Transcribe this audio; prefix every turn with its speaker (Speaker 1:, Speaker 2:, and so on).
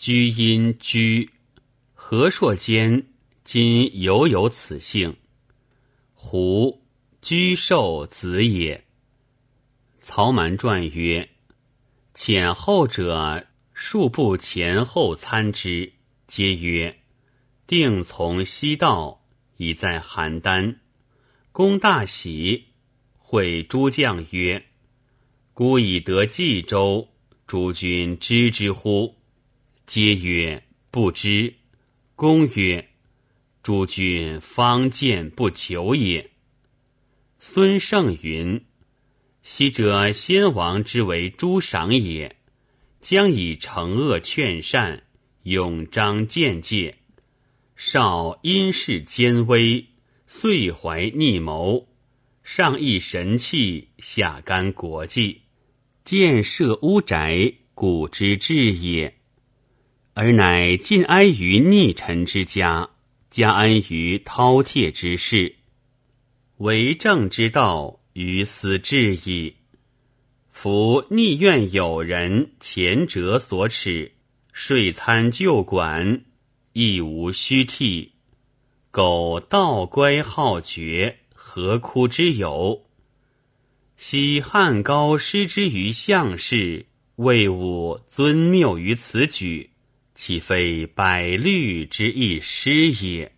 Speaker 1: 居因居，和硕间今犹有此姓。胡居寿子也。曹瞒传曰：前后者数步前后参之，皆曰：定从西道，已在邯郸。公大喜，会诸将曰：孤以得冀州，诸君知之乎？皆曰不知。公曰：“诸君方见不求也。”孙胜云：“昔者先王之为诸赏也，将以惩恶劝善，永彰见戒。少因事奸微，遂怀逆谋，上益神器，下干国计，建设屋宅，古之治也。”而乃尽哀于逆臣之家，加安于饕餮之事，为政之道，于斯至矣。夫逆怨友人，前者所耻，税参旧管，亦无虚替。苟道乖好绝，何哭之有？昔汉高失之于相氏，魏武尊谬于此举。岂非百虑之一失也？